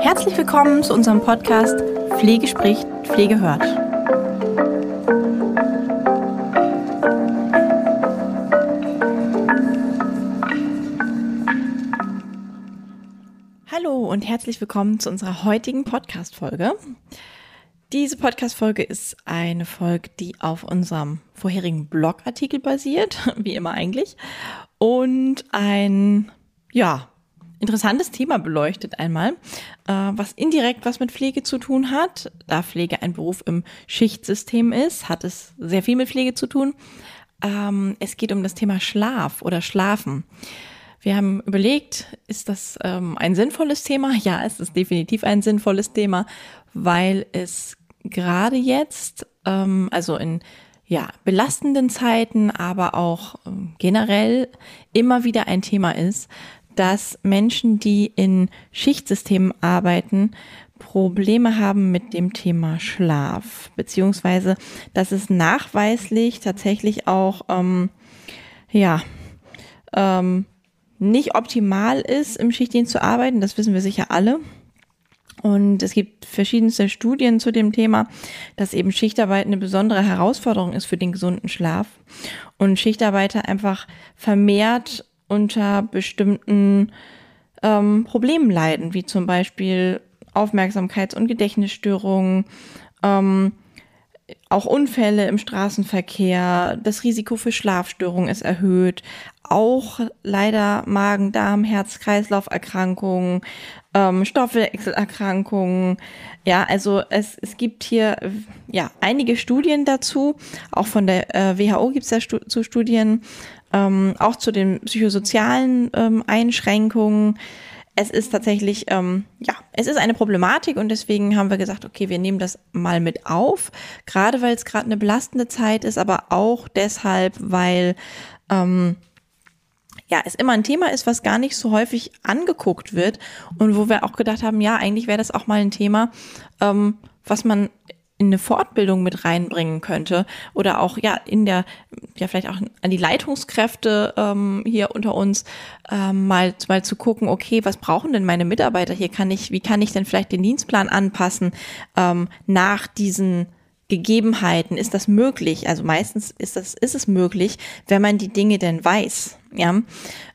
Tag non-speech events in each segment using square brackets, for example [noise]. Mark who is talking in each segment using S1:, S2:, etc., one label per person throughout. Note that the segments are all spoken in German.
S1: Herzlich willkommen zu unserem Podcast Pflege spricht, Pflege hört. Hallo und herzlich willkommen zu unserer heutigen Podcast-Folge. Diese Podcast-Folge ist eine Folge, die auf unserem vorherigen Blogartikel basiert, [laughs] wie immer eigentlich, und ein, ja, interessantes Thema beleuchtet einmal, äh, was indirekt was mit Pflege zu tun hat. Da Pflege ein Beruf im Schichtsystem ist, hat es sehr viel mit Pflege zu tun. Ähm, es geht um das Thema Schlaf oder Schlafen. Wir haben überlegt, ist das ähm, ein sinnvolles Thema? [laughs] Ja, es ist definitiv ein sinnvolles Thema, weil es gerade jetzt, ähm, also in ja, belastenden Zeiten, aber auch ähm, generell immer wieder ein Thema ist, dass Menschen, die in Schichtsystemen arbeiten, Probleme haben mit dem Thema Schlaf, beziehungsweise dass es nachweislich tatsächlich auch ähm, ja ähm, nicht optimal ist, im Schichtdienst zu arbeiten. Das wissen wir sicher alle. Und es gibt verschiedenste Studien zu dem Thema, dass eben Schichtarbeit eine besondere Herausforderung ist für den gesunden Schlaf und Schichtarbeiter einfach vermehrt unter bestimmten ähm, Problemen leiden, wie zum Beispiel Aufmerksamkeits- und Gedächtnisstörungen, ähm, auch Unfälle im Straßenverkehr, das Risiko für Schlafstörungen ist erhöht, auch leider Magen, Darm, Herz-Kreislauf-Erkrankungen, ähm, Stoffwechselerkrankungen. Ja, also es, es gibt hier ja einige Studien dazu. Auch von der äh, WHO gibt es ja stu zu Studien, ähm, auch zu den psychosozialen ähm, Einschränkungen. Es ist tatsächlich, ähm, ja, es ist eine Problematik und deswegen haben wir gesagt, okay, wir nehmen das mal mit auf, gerade weil es gerade eine belastende Zeit ist, aber auch deshalb, weil ähm, ja, es immer ein Thema ist, was gar nicht so häufig angeguckt wird und wo wir auch gedacht haben, ja, eigentlich wäre das auch mal ein Thema, ähm, was man in eine Fortbildung mit reinbringen könnte oder auch ja in der ja vielleicht auch an die Leitungskräfte ähm, hier unter uns ähm, mal mal zu gucken okay was brauchen denn meine Mitarbeiter hier? Kann ich wie kann ich denn vielleicht den Dienstplan anpassen ähm, nach diesen Gegebenheiten ist das möglich? Also meistens ist das, ist es möglich, wenn man die Dinge denn weiß. Ja,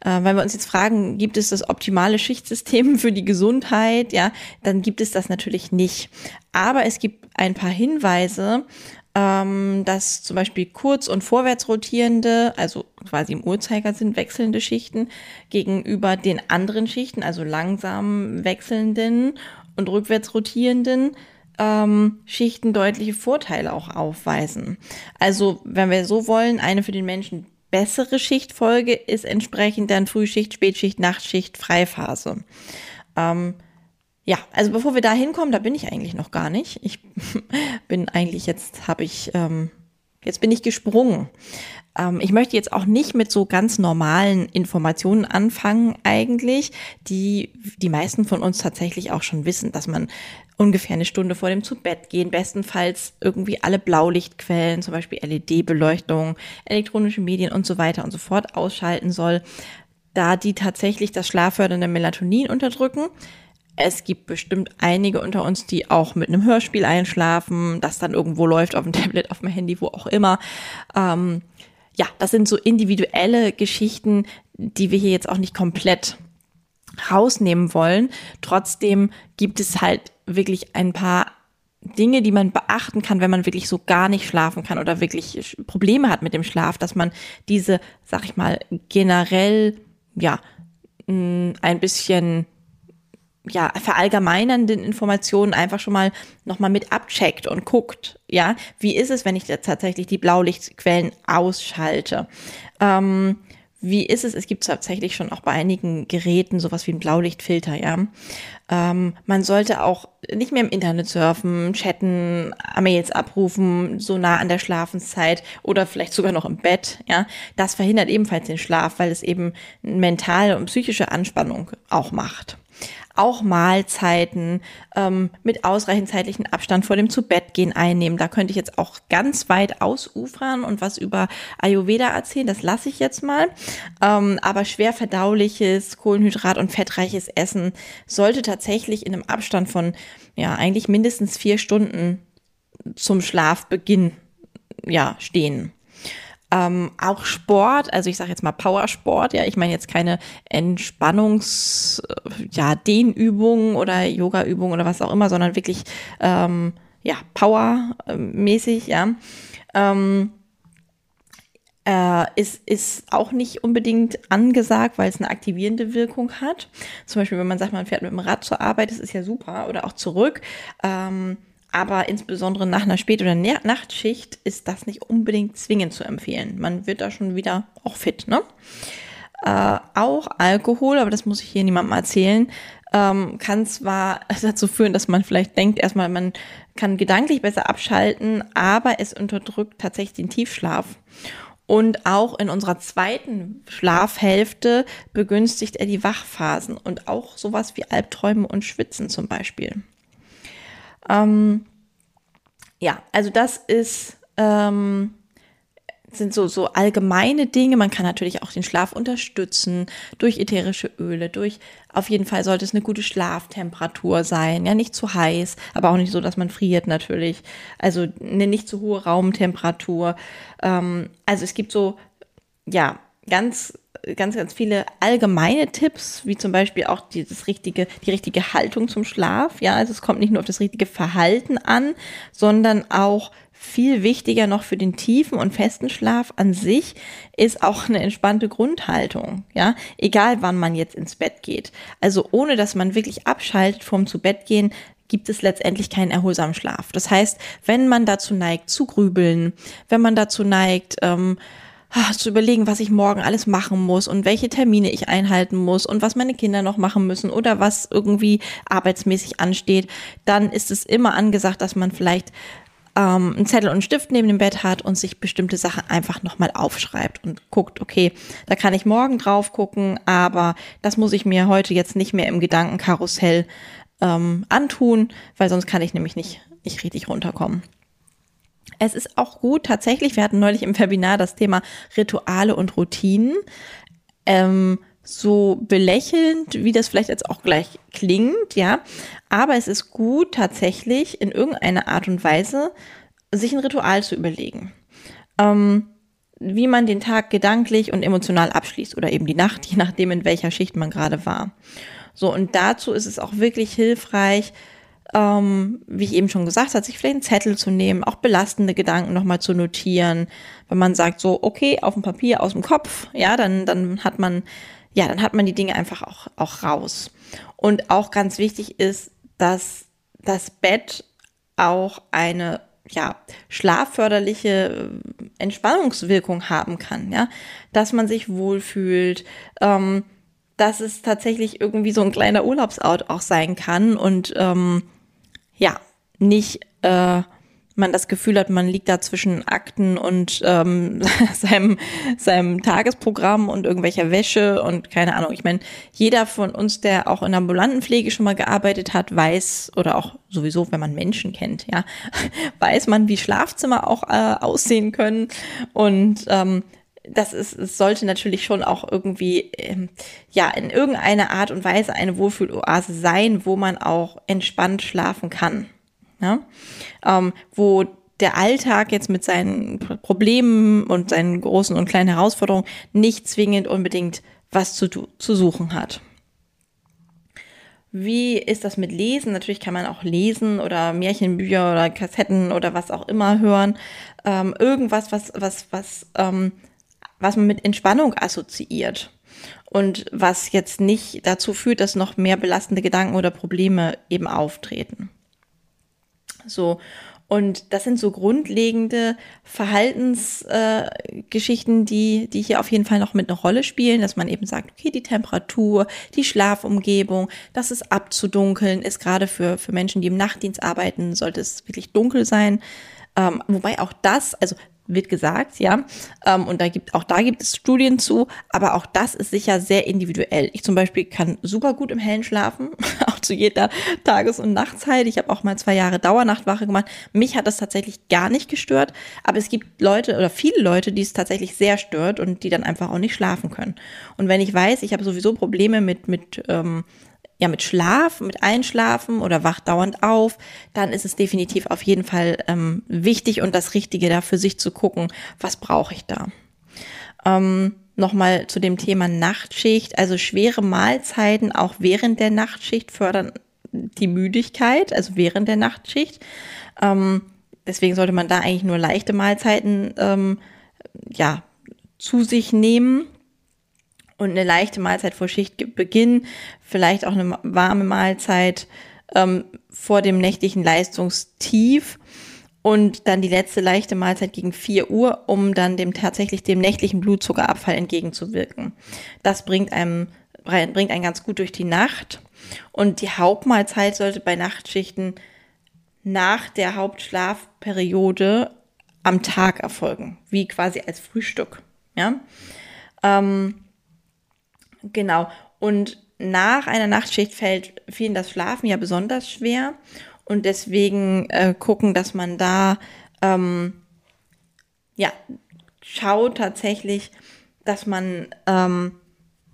S1: äh, wenn wir uns jetzt fragen, gibt es das optimale Schichtsystem für die Gesundheit? Ja, dann gibt es das natürlich nicht. Aber es gibt ein paar Hinweise, ähm, dass zum Beispiel kurz- und vorwärts rotierende, also quasi im Uhrzeigersinn wechselnde Schichten gegenüber den anderen Schichten, also langsam wechselnden und rückwärts rotierenden, ähm, Schichten deutliche Vorteile auch aufweisen. Also, wenn wir so wollen, eine für den Menschen bessere Schichtfolge ist entsprechend dann Frühschicht, Spätschicht, Nachtschicht, Freiphase. Ähm, ja, also bevor wir da hinkommen, da bin ich eigentlich noch gar nicht. Ich [laughs] bin eigentlich jetzt, habe ich, ähm, jetzt bin ich gesprungen. Ähm, ich möchte jetzt auch nicht mit so ganz normalen Informationen anfangen eigentlich, die die meisten von uns tatsächlich auch schon wissen, dass man ungefähr eine Stunde vor dem zu Bett gehen, bestenfalls irgendwie alle Blaulichtquellen, zum Beispiel LED-Beleuchtung, elektronische Medien und so weiter und so fort ausschalten soll, da die tatsächlich das schlaffördernde Melatonin unterdrücken. Es gibt bestimmt einige unter uns, die auch mit einem Hörspiel einschlafen, das dann irgendwo läuft auf dem [laughs] Tablet, auf dem Handy, wo auch immer. Ähm, ja, das sind so individuelle Geschichten, die wir hier jetzt auch nicht komplett rausnehmen wollen. Trotzdem gibt es halt wirklich ein paar Dinge, die man beachten kann, wenn man wirklich so gar nicht schlafen kann oder wirklich Probleme hat mit dem Schlaf, dass man diese, sag ich mal, generell, ja, ein bisschen ja, verallgemeinernden Informationen einfach schon mal nochmal mit abcheckt und guckt, ja, wie ist es, wenn ich jetzt tatsächlich die Blaulichtquellen ausschalte? Ähm, wie ist es? Es gibt tatsächlich schon auch bei einigen Geräten sowas wie ein Blaulichtfilter, ja. Ähm, man sollte auch nicht mehr im Internet surfen, chatten, Mails abrufen, so nah an der Schlafenszeit oder vielleicht sogar noch im Bett, ja. Das verhindert ebenfalls den Schlaf, weil es eben mentale und psychische Anspannung auch macht. Auch Mahlzeiten ähm, mit ausreichend zeitlichen Abstand vor dem Zubettgehen einnehmen. Da könnte ich jetzt auch ganz weit ausufern und was über Ayurveda erzählen. Das lasse ich jetzt mal. Ähm, aber schwer verdauliches, Kohlenhydrat- und fettreiches Essen sollte tatsächlich in einem Abstand von ja eigentlich mindestens vier Stunden zum Schlafbeginn ja stehen. Ähm, auch Sport, also ich sage jetzt mal Powersport, ja, ich meine jetzt keine Entspannungs, ja, Dehnübungen oder Yoga-Übungen oder was auch immer, sondern wirklich, ähm, ja, Power-mäßig, ja. Ähm, äh, ist, ist auch nicht unbedingt angesagt, weil es eine aktivierende Wirkung hat. Zum Beispiel, wenn man sagt, man fährt mit dem Rad zur Arbeit, das ist ja super, oder auch zurück. Ähm, aber insbesondere nach einer Spät- oder Nachtschicht ist das nicht unbedingt zwingend zu empfehlen. Man wird da schon wieder auch fit, ne? Äh, auch Alkohol, aber das muss ich hier niemandem erzählen, ähm, kann zwar [laughs] dazu führen, dass man vielleicht denkt, erstmal, man kann gedanklich besser abschalten, aber es unterdrückt tatsächlich den Tiefschlaf. Und auch in unserer zweiten Schlafhälfte begünstigt er die Wachphasen und auch sowas wie Albträume und Schwitzen zum Beispiel. Ähm, ja, also das ist, ähm, sind so, so allgemeine Dinge. Man kann natürlich auch den Schlaf unterstützen durch ätherische Öle, durch, auf jeden Fall sollte es eine gute Schlaftemperatur sein. Ja, nicht zu heiß, aber auch nicht so, dass man friert natürlich. Also eine nicht zu hohe Raumtemperatur. Ähm, also es gibt so, ja, ganz ganz, ganz viele allgemeine Tipps, wie zum Beispiel auch die, das richtige, die richtige Haltung zum Schlaf. Ja, also es kommt nicht nur auf das richtige Verhalten an, sondern auch viel wichtiger noch für den tiefen und festen Schlaf an sich ist auch eine entspannte Grundhaltung, ja, egal wann man jetzt ins Bett geht. Also ohne dass man wirklich abschaltet vom zu Bett gehen, gibt es letztendlich keinen erholsamen Schlaf. Das heißt, wenn man dazu neigt zu grübeln, wenn man dazu neigt, ähm, zu überlegen, was ich morgen alles machen muss und welche Termine ich einhalten muss und was meine Kinder noch machen müssen oder was irgendwie arbeitsmäßig ansteht, dann ist es immer angesagt, dass man vielleicht ähm, einen Zettel und einen Stift neben dem Bett hat und sich bestimmte Sachen einfach nochmal aufschreibt und guckt, okay, da kann ich morgen drauf gucken, aber das muss ich mir heute jetzt nicht mehr im Gedankenkarussell ähm, antun, weil sonst kann ich nämlich nicht, nicht richtig runterkommen. Es ist auch gut, tatsächlich, wir hatten neulich im Webinar das Thema Rituale und Routinen. Ähm, so belächelnd, wie das vielleicht jetzt auch gleich klingt, ja. Aber es ist gut, tatsächlich in irgendeiner Art und Weise sich ein Ritual zu überlegen. Ähm, wie man den Tag gedanklich und emotional abschließt oder eben die Nacht, je nachdem, in welcher Schicht man gerade war. So, und dazu ist es auch wirklich hilfreich, ähm, wie ich eben schon gesagt habe, sich vielleicht einen Zettel zu nehmen, auch belastende Gedanken nochmal zu notieren. Wenn man sagt so, okay, auf dem Papier, aus dem Kopf, ja, dann, dann hat man, ja, dann hat man die Dinge einfach auch, auch raus. Und auch ganz wichtig ist, dass das Bett auch eine ja, schlafförderliche äh, Entspannungswirkung haben kann, ja, dass man sich wohlfühlt, ähm, dass es tatsächlich irgendwie so ein kleiner Urlaubsort auch sein kann und ähm, ja, nicht äh, man das Gefühl hat, man liegt da zwischen Akten und ähm, [laughs] seinem, seinem Tagesprogramm und irgendwelcher Wäsche und keine Ahnung. Ich meine, jeder von uns, der auch in der ambulanten Pflege schon mal gearbeitet hat, weiß oder auch sowieso, wenn man Menschen kennt, ja, [laughs] weiß man, wie Schlafzimmer auch äh, aussehen können und ähm, das ist, es sollte natürlich schon auch irgendwie, ähm, ja, in irgendeiner Art und Weise eine Wohlfühloase sein, wo man auch entspannt schlafen kann. Ja? Ähm, wo der Alltag jetzt mit seinen Problemen und seinen großen und kleinen Herausforderungen nicht zwingend unbedingt was zu, zu suchen hat. Wie ist das mit Lesen? Natürlich kann man auch lesen oder Märchenbücher oder Kassetten oder was auch immer hören. Ähm, irgendwas, was, was, was ähm, was man mit Entspannung assoziiert und was jetzt nicht dazu führt, dass noch mehr belastende Gedanken oder Probleme eben auftreten. So. Und das sind so grundlegende Verhaltensgeschichten, äh, die, die hier auf jeden Fall noch mit einer Rolle spielen, dass man eben sagt, okay, die Temperatur, die Schlafumgebung, das ist abzudunkeln, ist gerade für, für Menschen, die im Nachtdienst arbeiten, sollte es wirklich dunkel sein. Ähm, wobei auch das, also wird gesagt, ja. Ähm, und da gibt, auch da gibt es Studien zu, aber auch das ist sicher sehr individuell. Ich zum Beispiel kann super gut im Hellen schlafen, [laughs] auch zu jeder Tages- und Nachtzeit. Ich habe auch mal zwei Jahre Dauernachtwache gemacht. Mich hat das tatsächlich gar nicht gestört, aber es gibt Leute oder viele Leute, die es tatsächlich sehr stört und die dann einfach auch nicht schlafen können. Und wenn ich weiß, ich habe sowieso Probleme mit, mit ähm, ja mit Schlaf, mit Einschlafen oder wacht dauernd auf, dann ist es definitiv auf jeden Fall ähm, wichtig und das Richtige da für sich zu gucken, was brauche ich da. Ähm, Nochmal zu dem Thema Nachtschicht. Also schwere Mahlzeiten auch während der Nachtschicht fördern die Müdigkeit, also während der Nachtschicht. Ähm, deswegen sollte man da eigentlich nur leichte Mahlzeiten ähm, ja, zu sich nehmen und eine leichte Mahlzeit vor Schichtbeginn, vielleicht auch eine warme Mahlzeit ähm, vor dem nächtlichen Leistungstief und dann die letzte leichte Mahlzeit gegen 4 Uhr, um dann dem tatsächlich dem nächtlichen Blutzuckerabfall entgegenzuwirken. Das bringt einem bringt einen ganz gut durch die Nacht und die Hauptmahlzeit sollte bei Nachtschichten nach der Hauptschlafperiode am Tag erfolgen, wie quasi als Frühstück. Ja. Ähm, Genau. Und nach einer Nachtschicht fällt vielen das Schlafen ja besonders schwer. Und deswegen äh, gucken, dass man da ähm, ja schaut tatsächlich, dass man ähm,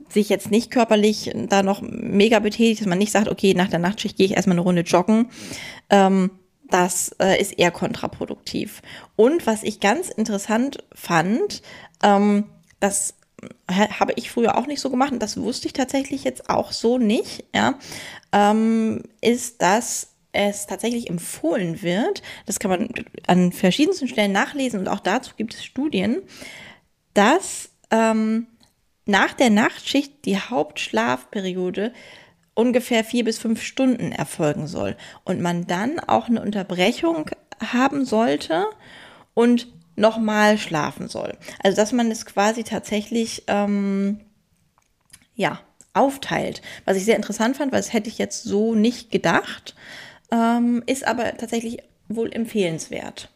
S1: sich jetzt nicht körperlich da noch mega betätigt, dass man nicht sagt, okay, nach der Nachtschicht gehe ich erstmal eine Runde joggen. Ähm, das äh, ist eher kontraproduktiv. Und was ich ganz interessant fand, ähm, dass habe ich früher auch nicht so gemacht und das wusste ich tatsächlich jetzt auch so nicht, ja, ähm, ist, dass es tatsächlich empfohlen wird, das kann man an verschiedensten Stellen nachlesen und auch dazu gibt es Studien, dass ähm, nach der Nachtschicht die Hauptschlafperiode ungefähr vier bis fünf Stunden erfolgen soll und man dann auch eine Unterbrechung haben sollte und nochmal schlafen soll. Also dass man es quasi tatsächlich ähm, ja aufteilt. Was ich sehr interessant fand, weil das hätte ich jetzt so nicht gedacht, ähm, ist aber tatsächlich wohl empfehlenswert.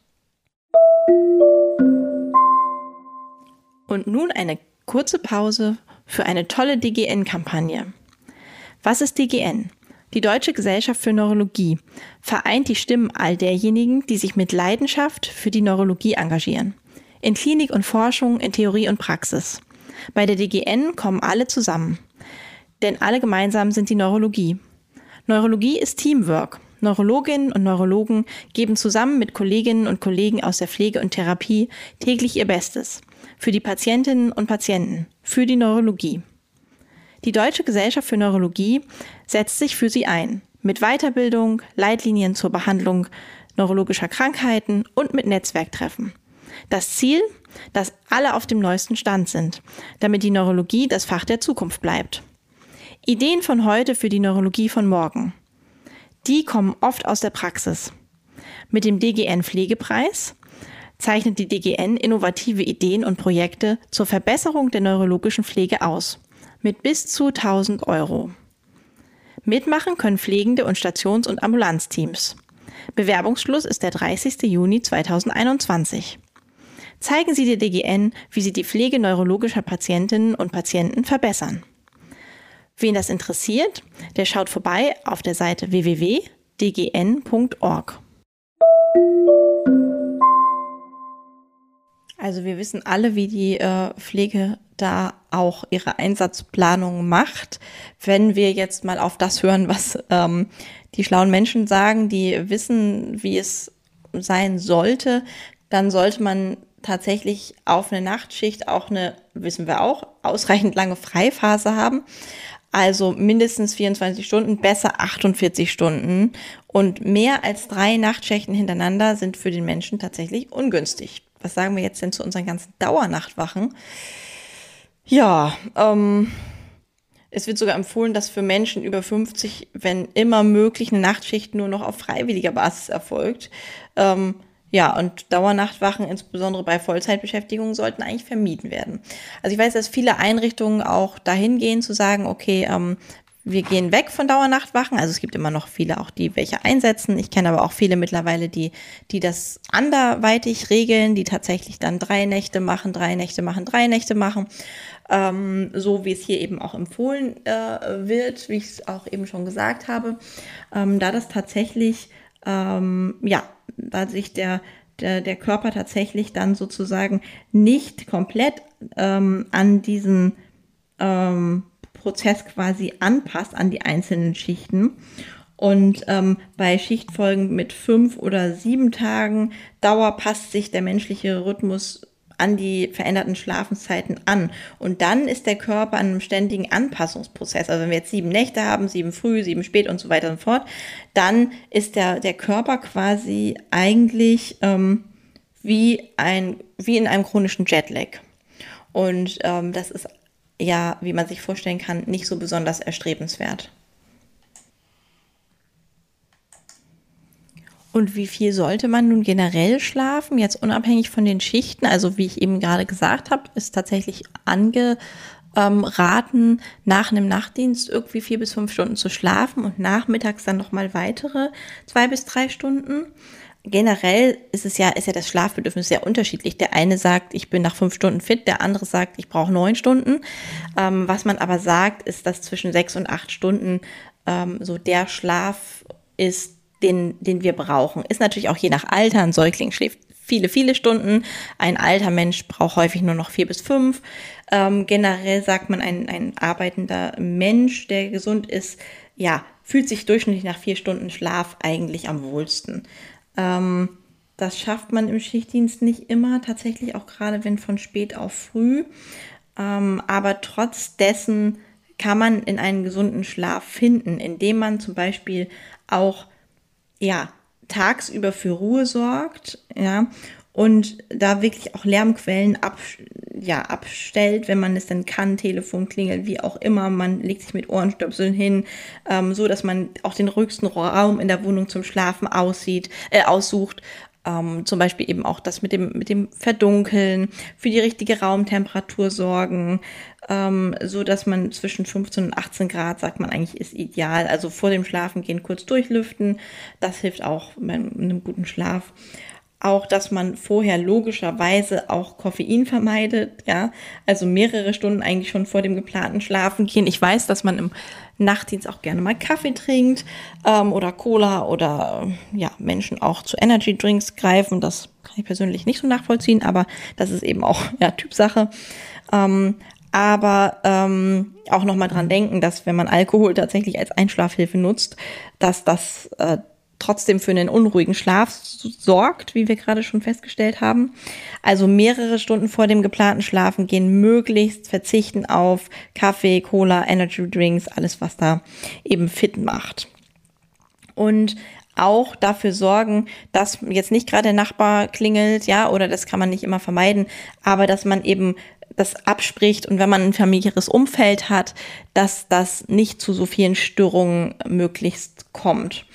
S1: Und nun eine kurze Pause für eine tolle DGN-Kampagne. Was ist DGN? Die Deutsche Gesellschaft für Neurologie vereint die Stimmen all derjenigen, die sich mit Leidenschaft für die Neurologie engagieren. In Klinik und Forschung, in Theorie und Praxis. Bei der DGN kommen alle zusammen. Denn alle gemeinsam sind die Neurologie. Neurologie ist Teamwork. Neurologinnen und Neurologen geben zusammen mit Kolleginnen und Kollegen aus der Pflege und Therapie täglich ihr Bestes. Für die Patientinnen und Patienten. Für die Neurologie. Die Deutsche Gesellschaft für Neurologie setzt sich für sie ein. Mit Weiterbildung, Leitlinien zur Behandlung neurologischer Krankheiten und mit Netzwerktreffen. Das Ziel, dass alle auf dem neuesten Stand sind, damit die Neurologie das Fach der Zukunft bleibt. Ideen von heute für die Neurologie von morgen. Die kommen oft aus der Praxis. Mit dem DGN Pflegepreis zeichnet die DGN innovative Ideen und Projekte zur Verbesserung der neurologischen Pflege aus mit bis zu 1000 Euro. Mitmachen können Pflegende und Stations- und Ambulanzteams. Bewerbungsschluss ist der 30. Juni 2021. Zeigen Sie der DGN, wie Sie die Pflege neurologischer Patientinnen und Patienten verbessern. Wen das interessiert, der schaut vorbei auf der Seite www.dgn.org. Also wir wissen alle, wie die äh, Pflege da auch ihre Einsatzplanung macht. Wenn wir jetzt mal auf das hören, was ähm, die schlauen Menschen sagen, die wissen, wie es sein sollte, dann sollte man tatsächlich auf eine Nachtschicht auch eine, wissen wir auch, ausreichend lange Freiphase haben. Also mindestens 24 Stunden, besser 48 Stunden. Und mehr als drei Nachtschichten hintereinander sind für den Menschen tatsächlich ungünstig. Was sagen wir jetzt denn zu unseren ganzen Dauernachtwachen? Ja, ähm, es wird sogar empfohlen, dass für Menschen über 50, wenn immer möglich, eine Nachtschicht nur noch auf freiwilliger Basis erfolgt. Ähm, ja, und Dauernachtwachen, insbesondere bei Vollzeitbeschäftigung, sollten eigentlich vermieden werden. Also ich weiß, dass viele Einrichtungen auch dahin gehen zu sagen, okay, ähm, wir gehen weg von Dauernachtwachen. Also es gibt immer noch viele auch, die welche einsetzen. Ich kenne aber auch viele mittlerweile, die, die das anderweitig regeln, die tatsächlich dann drei Nächte machen, drei Nächte machen, drei Nächte machen. Ähm, so wie es hier eben auch empfohlen äh, wird, wie ich es auch eben schon gesagt habe. Ähm, da das tatsächlich, ähm, ja, da sich der, der, der Körper tatsächlich dann sozusagen nicht komplett ähm, an diesen ähm, Prozess quasi anpasst an die einzelnen Schichten. Und ähm, bei Schichtfolgen mit fünf oder sieben Tagen Dauer passt sich der menschliche Rhythmus an die veränderten Schlafenszeiten an. Und dann ist der Körper an einem ständigen Anpassungsprozess. Also wenn wir jetzt sieben Nächte haben, sieben früh, sieben spät und so weiter und fort, dann ist der, der Körper quasi eigentlich ähm, wie, ein, wie in einem chronischen Jetlag. Und ähm, das ist ja, wie man sich vorstellen kann, nicht so besonders erstrebenswert. Und wie viel sollte man nun generell schlafen? Jetzt unabhängig von den Schichten. Also wie ich eben gerade gesagt habe, ist tatsächlich angeraten, nach einem Nachtdienst irgendwie vier bis fünf Stunden zu schlafen und nachmittags dann nochmal weitere zwei bis drei Stunden generell ist es ja, ist ja das Schlafbedürfnis sehr unterschiedlich. Der eine sagt, ich bin nach fünf Stunden fit, der andere sagt, ich brauche neun Stunden. Ähm, was man aber sagt, ist, dass zwischen sechs und acht Stunden ähm, so der Schlaf ist, den, den wir brauchen. Ist natürlich auch je nach Alter. Ein Säugling schläft viele, viele Stunden. Ein alter Mensch braucht häufig nur noch vier bis fünf. Ähm, generell sagt man, ein, ein arbeitender Mensch, der gesund ist, ja, fühlt sich durchschnittlich nach vier Stunden Schlaf eigentlich am wohlsten. Ähm, das schafft man im Schichtdienst nicht immer, tatsächlich auch gerade wenn von spät auf früh. Ähm, aber trotz dessen kann man in einen gesunden Schlaf finden, indem man zum Beispiel auch ja tagsüber für Ruhe sorgt, ja und da wirklich auch Lärmquellen ab, ja, abstellt, wenn man es dann kann, Telefon klingelt, wie auch immer, man legt sich mit Ohrenstöpseln hin, ähm, so dass man auch den ruhigsten Raum in der Wohnung zum Schlafen aussieht, äh, aussucht. Ähm, zum Beispiel eben auch das mit dem, mit dem Verdunkeln, für die richtige Raumtemperatur sorgen, ähm, so dass man zwischen 15 und 18 Grad, sagt man eigentlich, ist ideal. Also vor dem Schlafen gehen kurz durchlüften. Das hilft auch bei einem guten Schlaf auch, dass man vorher logischerweise auch Koffein vermeidet, ja, also mehrere Stunden eigentlich schon vor dem geplanten Schlafen gehen. Ich weiß, dass man im Nachtdienst auch gerne mal Kaffee trinkt ähm, oder Cola oder ja, Menschen auch zu Energy Drinks greifen. Das kann ich persönlich nicht so nachvollziehen, aber das ist eben auch ja, Typsache. Ähm, aber ähm, auch nochmal dran denken, dass wenn man Alkohol tatsächlich als Einschlafhilfe nutzt, dass das äh, trotzdem für einen unruhigen Schlaf sorgt, wie wir gerade schon festgestellt haben. Also mehrere Stunden vor dem geplanten Schlafen gehen, möglichst verzichten auf Kaffee, Cola, Energy Drinks, alles, was da eben fit macht. Und auch dafür sorgen, dass jetzt nicht gerade der Nachbar klingelt, ja, oder das kann man nicht immer vermeiden, aber dass man eben das abspricht und wenn man ein familiäres Umfeld hat, dass das nicht zu so vielen Störungen möglichst kommt.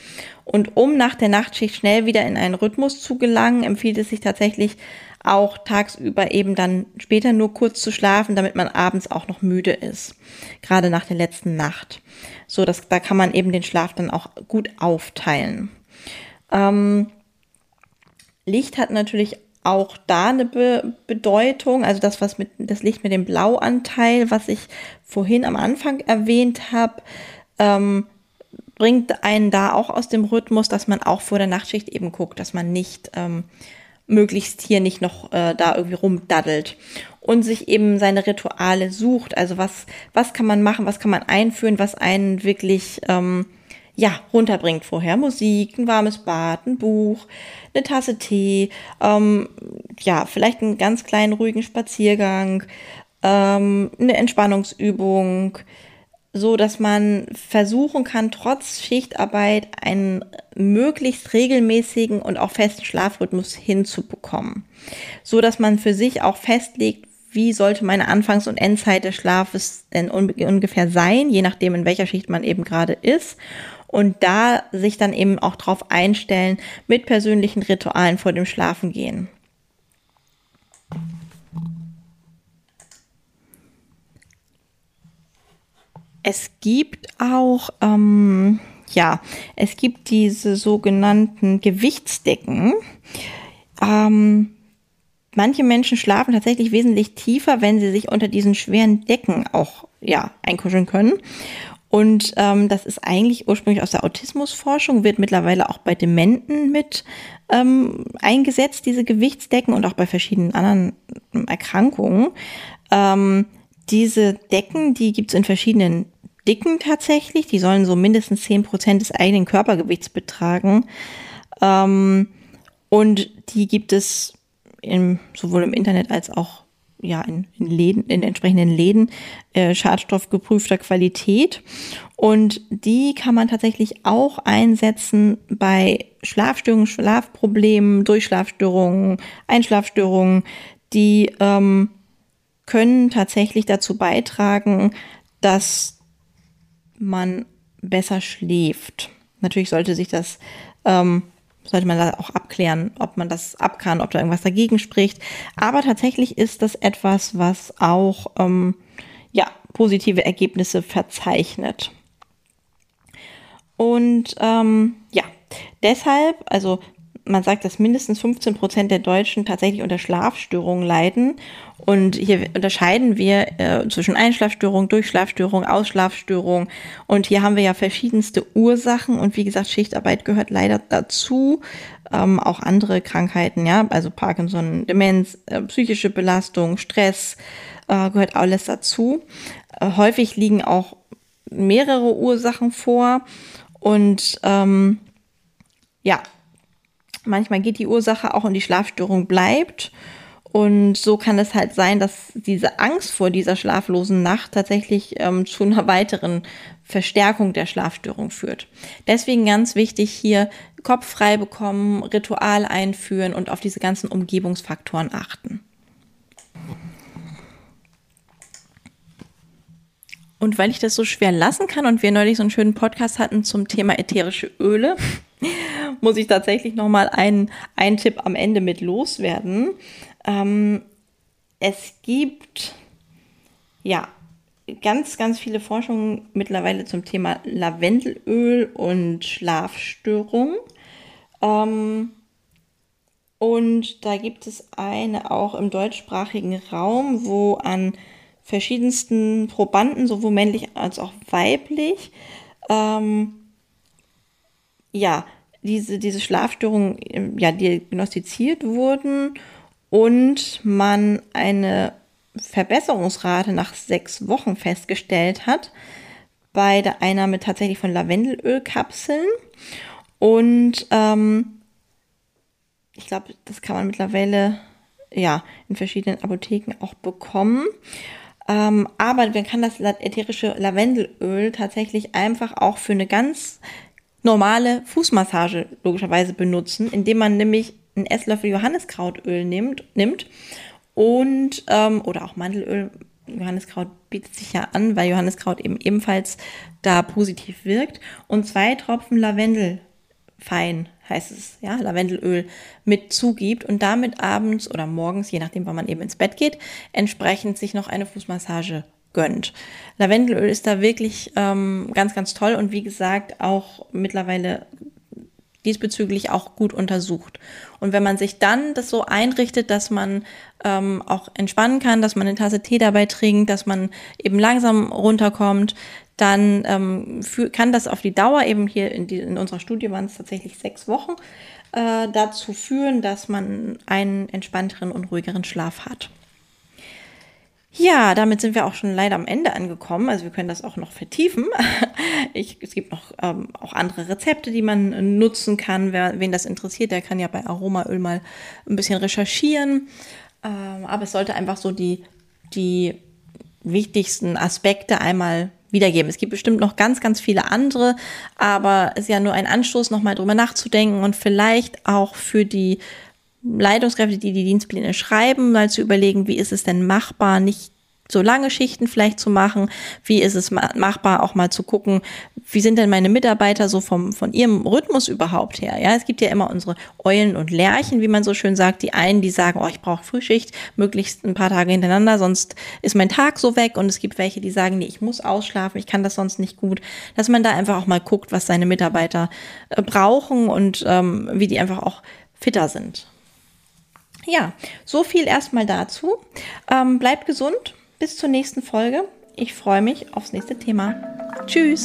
S1: Und um nach der Nachtschicht schnell wieder in einen Rhythmus zu gelangen, empfiehlt es sich tatsächlich auch tagsüber eben dann später nur kurz zu schlafen, damit man abends auch noch müde ist. Gerade nach der letzten Nacht. So, dass, da kann man eben den Schlaf dann auch gut aufteilen. Ähm, Licht hat natürlich auch da eine Be Bedeutung, also das, was mit, das Licht mit dem Blauanteil, was ich vorhin am Anfang erwähnt habe, ähm, bringt einen da auch aus dem Rhythmus, dass man auch vor der Nachtschicht eben guckt, dass man nicht ähm, möglichst hier nicht noch äh, da irgendwie rumdaddelt und sich eben seine Rituale sucht. Also was, was kann man machen, was kann man einführen, was einen wirklich ähm, ja, runterbringt vorher. Musik, ein warmes Bad, ein Buch, eine Tasse Tee, ähm, ja, vielleicht einen ganz kleinen ruhigen Spaziergang, ähm, eine Entspannungsübung, so dass man versuchen kann, trotz Schichtarbeit einen möglichst regelmäßigen und auch festen Schlafrhythmus hinzubekommen. So dass man für sich auch festlegt, wie sollte meine Anfangs- und Endzeit des Schlafes denn ungefähr sein, je nachdem, in welcher Schicht man eben gerade ist. Und da sich dann eben auch drauf einstellen mit persönlichen Ritualen vor dem Schlafengehen. Es gibt auch, ähm, ja, es gibt diese sogenannten Gewichtsdecken. Ähm, manche Menschen schlafen tatsächlich wesentlich tiefer, wenn sie sich unter diesen schweren Decken auch ja einkuscheln können. Und ähm, das ist eigentlich ursprünglich aus der Autismusforschung, wird mittlerweile auch bei Dementen mit ähm, eingesetzt, diese Gewichtsdecken und auch bei verschiedenen anderen Erkrankungen. Ähm, diese Decken, die gibt's in verschiedenen Dicken tatsächlich. Die sollen so mindestens zehn Prozent des eigenen Körpergewichts betragen. Ähm, und die gibt es im, sowohl im Internet als auch ja, in, in Läden, in entsprechenden Läden äh, schadstoffgeprüfter Qualität. Und die kann man tatsächlich auch einsetzen bei Schlafstörungen, Schlafproblemen, Durchschlafstörungen, Einschlafstörungen, die ähm, können tatsächlich dazu beitragen, dass man besser schläft. Natürlich sollte sich das, ähm, sollte man da auch abklären, ob man das ab kann, ob da irgendwas dagegen spricht. Aber tatsächlich ist das etwas, was auch ähm, ja, positive Ergebnisse verzeichnet. Und ähm, ja, deshalb, also man sagt, dass mindestens 15 Prozent der Deutschen tatsächlich unter Schlafstörungen leiden. Und hier unterscheiden wir äh, zwischen Einschlafstörung, Durchschlafstörung, Ausschlafstörung. Und hier haben wir ja verschiedenste Ursachen. Und wie gesagt, Schichtarbeit gehört leider dazu. Ähm, auch andere Krankheiten, ja, also Parkinson, Demenz, äh, psychische Belastung, Stress, äh, gehört alles dazu. Äh, häufig liegen auch mehrere Ursachen vor. Und ähm, ja, Manchmal geht die Ursache auch in die Schlafstörung bleibt. Und so kann es halt sein, dass diese Angst vor dieser schlaflosen Nacht tatsächlich ähm, zu einer [laughs] weiteren Verstärkung der Schlafstörung führt. Deswegen ganz wichtig hier Kopf frei bekommen, Ritual einführen und auf diese ganzen Umgebungsfaktoren achten. Und weil ich das so schwer lassen kann und wir neulich so einen schönen Podcast hatten zum Thema ätherische Öle, [laughs] muss ich tatsächlich noch mal einen, einen Tipp am Ende mit loswerden. Ähm, es gibt ja ganz, ganz viele Forschungen mittlerweile zum Thema Lavendelöl und Schlafstörung. Ähm, und da gibt es eine auch im deutschsprachigen Raum, wo an verschiedensten Probanden, sowohl männlich als auch weiblich, ähm, ja, diese, diese Schlafstörungen ähm, ja, diagnostiziert wurden und man eine Verbesserungsrate nach sechs Wochen festgestellt hat bei der Einnahme tatsächlich von Lavendelölkapseln. Und ähm, ich glaube, das kann man mittlerweile ja in verschiedenen Apotheken auch bekommen. Ähm, aber man kann das ätherische Lavendelöl tatsächlich einfach auch für eine ganz normale Fußmassage logischerweise benutzen, indem man nämlich einen Esslöffel Johanniskrautöl nimmt, nimmt und ähm, oder auch Mandelöl. Johanniskraut bietet sich ja an, weil Johanniskraut eben ebenfalls da positiv wirkt und zwei Tropfen Lavendel fein heißt es, ja, Lavendelöl mit zugibt und damit abends oder morgens, je nachdem, wann man eben ins Bett geht, entsprechend sich noch eine Fußmassage gönnt. Lavendelöl ist da wirklich ähm, ganz, ganz toll und wie gesagt auch mittlerweile diesbezüglich auch gut untersucht. Und wenn man sich dann das so einrichtet, dass man ähm, auch entspannen kann, dass man eine Tasse Tee dabei trinkt, dass man eben langsam runterkommt, dann ähm, für, kann das auf die Dauer eben hier in, die, in unserer Studie waren es tatsächlich sechs Wochen äh, dazu führen, dass man einen entspannteren und ruhigeren Schlaf hat. Ja, damit sind wir auch schon leider am Ende angekommen. Also wir können das auch noch vertiefen. [laughs] Ich, es gibt noch ähm, auch andere Rezepte, die man nutzen kann. Wer, wen das interessiert, der kann ja bei Aromaöl mal ein bisschen recherchieren. Ähm, aber es sollte einfach so die, die wichtigsten Aspekte einmal wiedergeben. Es gibt bestimmt noch ganz, ganz viele andere, aber es ist ja nur ein Anstoß, nochmal drüber nachzudenken und vielleicht auch für die Leitungskräfte, die die Dienstpläne schreiben, mal zu überlegen, wie ist es denn machbar, nicht so lange Schichten vielleicht zu machen, wie ist es machbar auch mal zu gucken, wie sind denn meine Mitarbeiter so vom, von ihrem Rhythmus überhaupt her? Ja, es gibt ja immer unsere Eulen und Lerchen, wie man so schön sagt. Die einen, die sagen, oh, ich brauche Frühschicht, möglichst ein paar Tage hintereinander, sonst ist mein Tag so weg. Und es gibt welche, die sagen, nee, ich muss ausschlafen, ich kann das sonst nicht gut. Dass man da einfach auch mal guckt, was seine Mitarbeiter äh, brauchen und ähm, wie die einfach auch fitter sind. Ja, so viel erstmal dazu. Ähm, bleibt gesund. Bis zur nächsten Folge. Ich freue mich aufs nächste Thema. Tschüss.